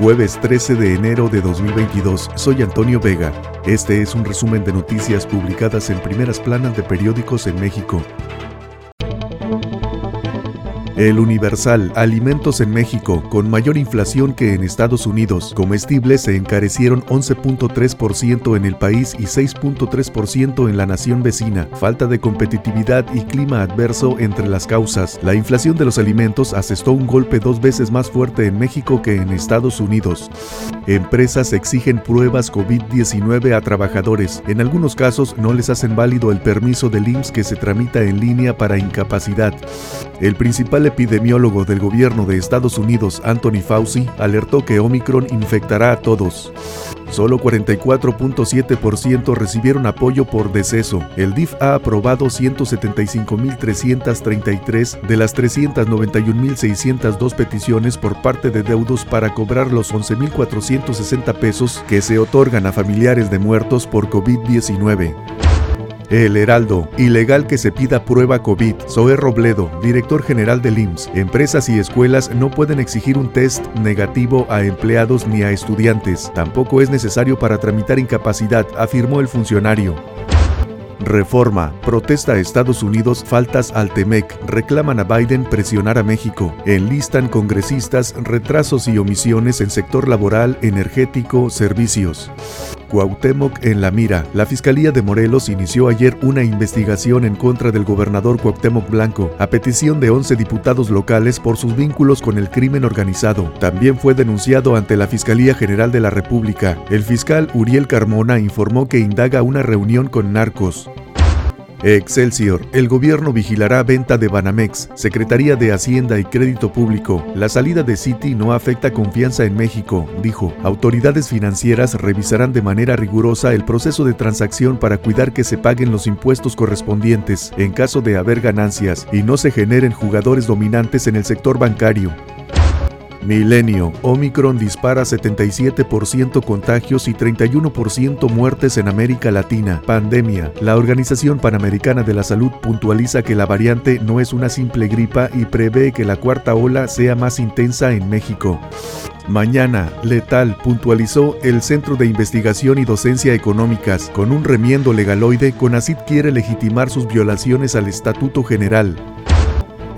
Jueves 13 de enero de 2022, soy Antonio Vega. Este es un resumen de noticias publicadas en primeras planas de periódicos en México. El Universal, alimentos en México, con mayor inflación que en Estados Unidos. Comestibles se encarecieron 11.3% en el país y 6.3% en la nación vecina. Falta de competitividad y clima adverso entre las causas. La inflación de los alimentos asestó un golpe dos veces más fuerte en México que en Estados Unidos. Empresas exigen pruebas COVID-19 a trabajadores. En algunos casos no les hacen válido el permiso del IMSS que se tramita en línea para incapacidad. El principal epidemiólogo del gobierno de Estados Unidos, Anthony Fauci, alertó que Omicron infectará a todos. Solo 44.7% recibieron apoyo por deceso. El DIF ha aprobado 175.333 de las 391.602 peticiones por parte de deudos para cobrar los 11.460 pesos que se otorgan a familiares de muertos por COVID-19. El Heraldo. Ilegal que se pida prueba COVID. Zoe Robledo, director general del IMSS. Empresas y escuelas no pueden exigir un test negativo a empleados ni a estudiantes. Tampoco es necesario para tramitar incapacidad, afirmó el funcionario. Reforma. Protesta a Estados Unidos faltas al TEMEC. Reclaman a Biden presionar a México. Enlistan congresistas retrasos y omisiones en sector laboral, energético, servicios. Cuauhtémoc en la mira. La Fiscalía de Morelos inició ayer una investigación en contra del gobernador Cuauhtémoc Blanco, a petición de 11 diputados locales por sus vínculos con el crimen organizado. También fue denunciado ante la Fiscalía General de la República. El fiscal Uriel Carmona informó que indaga una reunión con narcos. Excelsior. El gobierno vigilará venta de Banamex. Secretaría de Hacienda y Crédito Público. La salida de Citi no afecta confianza en México, dijo. Autoridades financieras revisarán de manera rigurosa el proceso de transacción para cuidar que se paguen los impuestos correspondientes en caso de haber ganancias y no se generen jugadores dominantes en el sector bancario. Milenio. Omicron dispara 77% contagios y 31% muertes en América Latina. Pandemia. La Organización Panamericana de la Salud puntualiza que la variante no es una simple gripa y prevé que la cuarta ola sea más intensa en México. Mañana, letal, puntualizó el Centro de Investigación y Docencia Económicas. Con un remiendo legaloide, CONACID quiere legitimar sus violaciones al Estatuto General.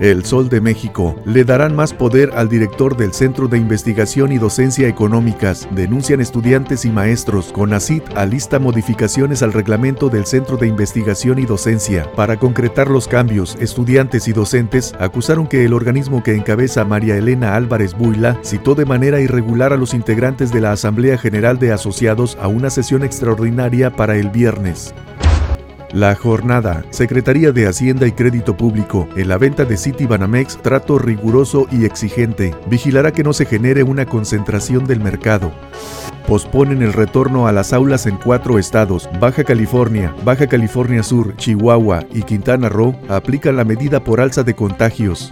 El Sol de México. Le darán más poder al director del Centro de Investigación y Docencia Económicas. Denuncian estudiantes y maestros. CONACIT alista modificaciones al reglamento del Centro de Investigación y Docencia. Para concretar los cambios, estudiantes y docentes acusaron que el organismo que encabeza María Elena Álvarez Buila citó de manera irregular a los integrantes de la Asamblea General de Asociados a una sesión extraordinaria para el viernes. La jornada, Secretaría de Hacienda y Crédito Público, en la venta de City Banamex, trato riguroso y exigente. Vigilará que no se genere una concentración del mercado. Posponen el retorno a las aulas en cuatro estados. Baja California, Baja California Sur, Chihuahua y Quintana Roo aplican la medida por alza de contagios.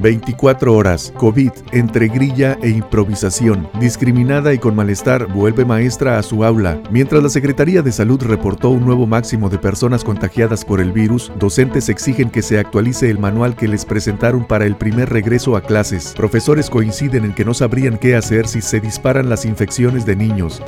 24 horas. COVID, entre grilla e improvisación. Discriminada y con malestar, vuelve maestra a su aula. Mientras la Secretaría de Salud reportó un nuevo máximo de personas contagiadas por el virus, docentes exigen que se actualice el manual que les presentaron para el primer regreso a clases. Profesores coinciden en que no sabrían qué hacer si se disparan las infecciones de niños.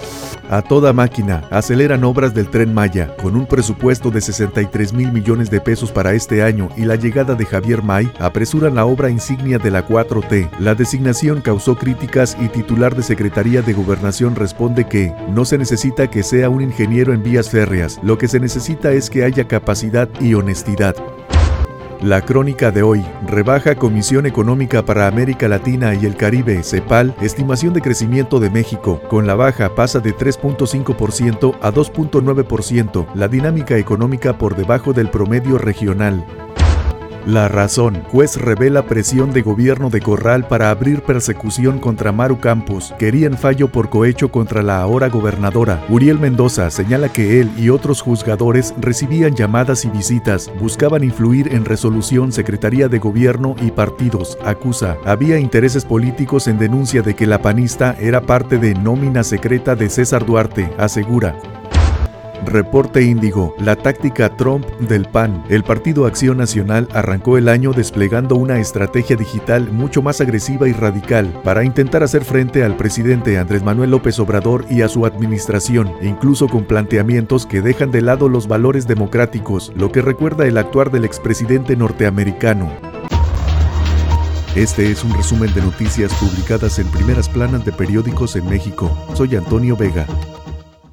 A toda máquina, aceleran obras del tren Maya, con un presupuesto de 63 mil millones de pesos para este año y la llegada de Javier May, apresuran la obra insignia de la 4T. La designación causó críticas y titular de Secretaría de Gobernación responde que no se necesita que sea un ingeniero en vías férreas, lo que se necesita es que haya capacidad y honestidad. La crónica de hoy rebaja Comisión Económica para América Latina y el Caribe, CEPAL, estimación de crecimiento de México. Con la baja pasa de 3.5% a 2.9%, la dinámica económica por debajo del promedio regional. La razón. Juez revela presión de gobierno de Corral para abrir persecución contra Maru Campos. Querían fallo por cohecho contra la ahora gobernadora. Uriel Mendoza señala que él y otros juzgadores recibían llamadas y visitas, buscaban influir en resolución Secretaría de Gobierno y partidos. Acusa. Había intereses políticos en denuncia de que la panista era parte de nómina secreta de César Duarte. Asegura. Reporte Índigo, la táctica Trump del PAN. El Partido Acción Nacional arrancó el año desplegando una estrategia digital mucho más agresiva y radical para intentar hacer frente al presidente Andrés Manuel López Obrador y a su administración, incluso con planteamientos que dejan de lado los valores democráticos, lo que recuerda el actuar del expresidente norteamericano. Este es un resumen de noticias publicadas en primeras planas de periódicos en México. Soy Antonio Vega.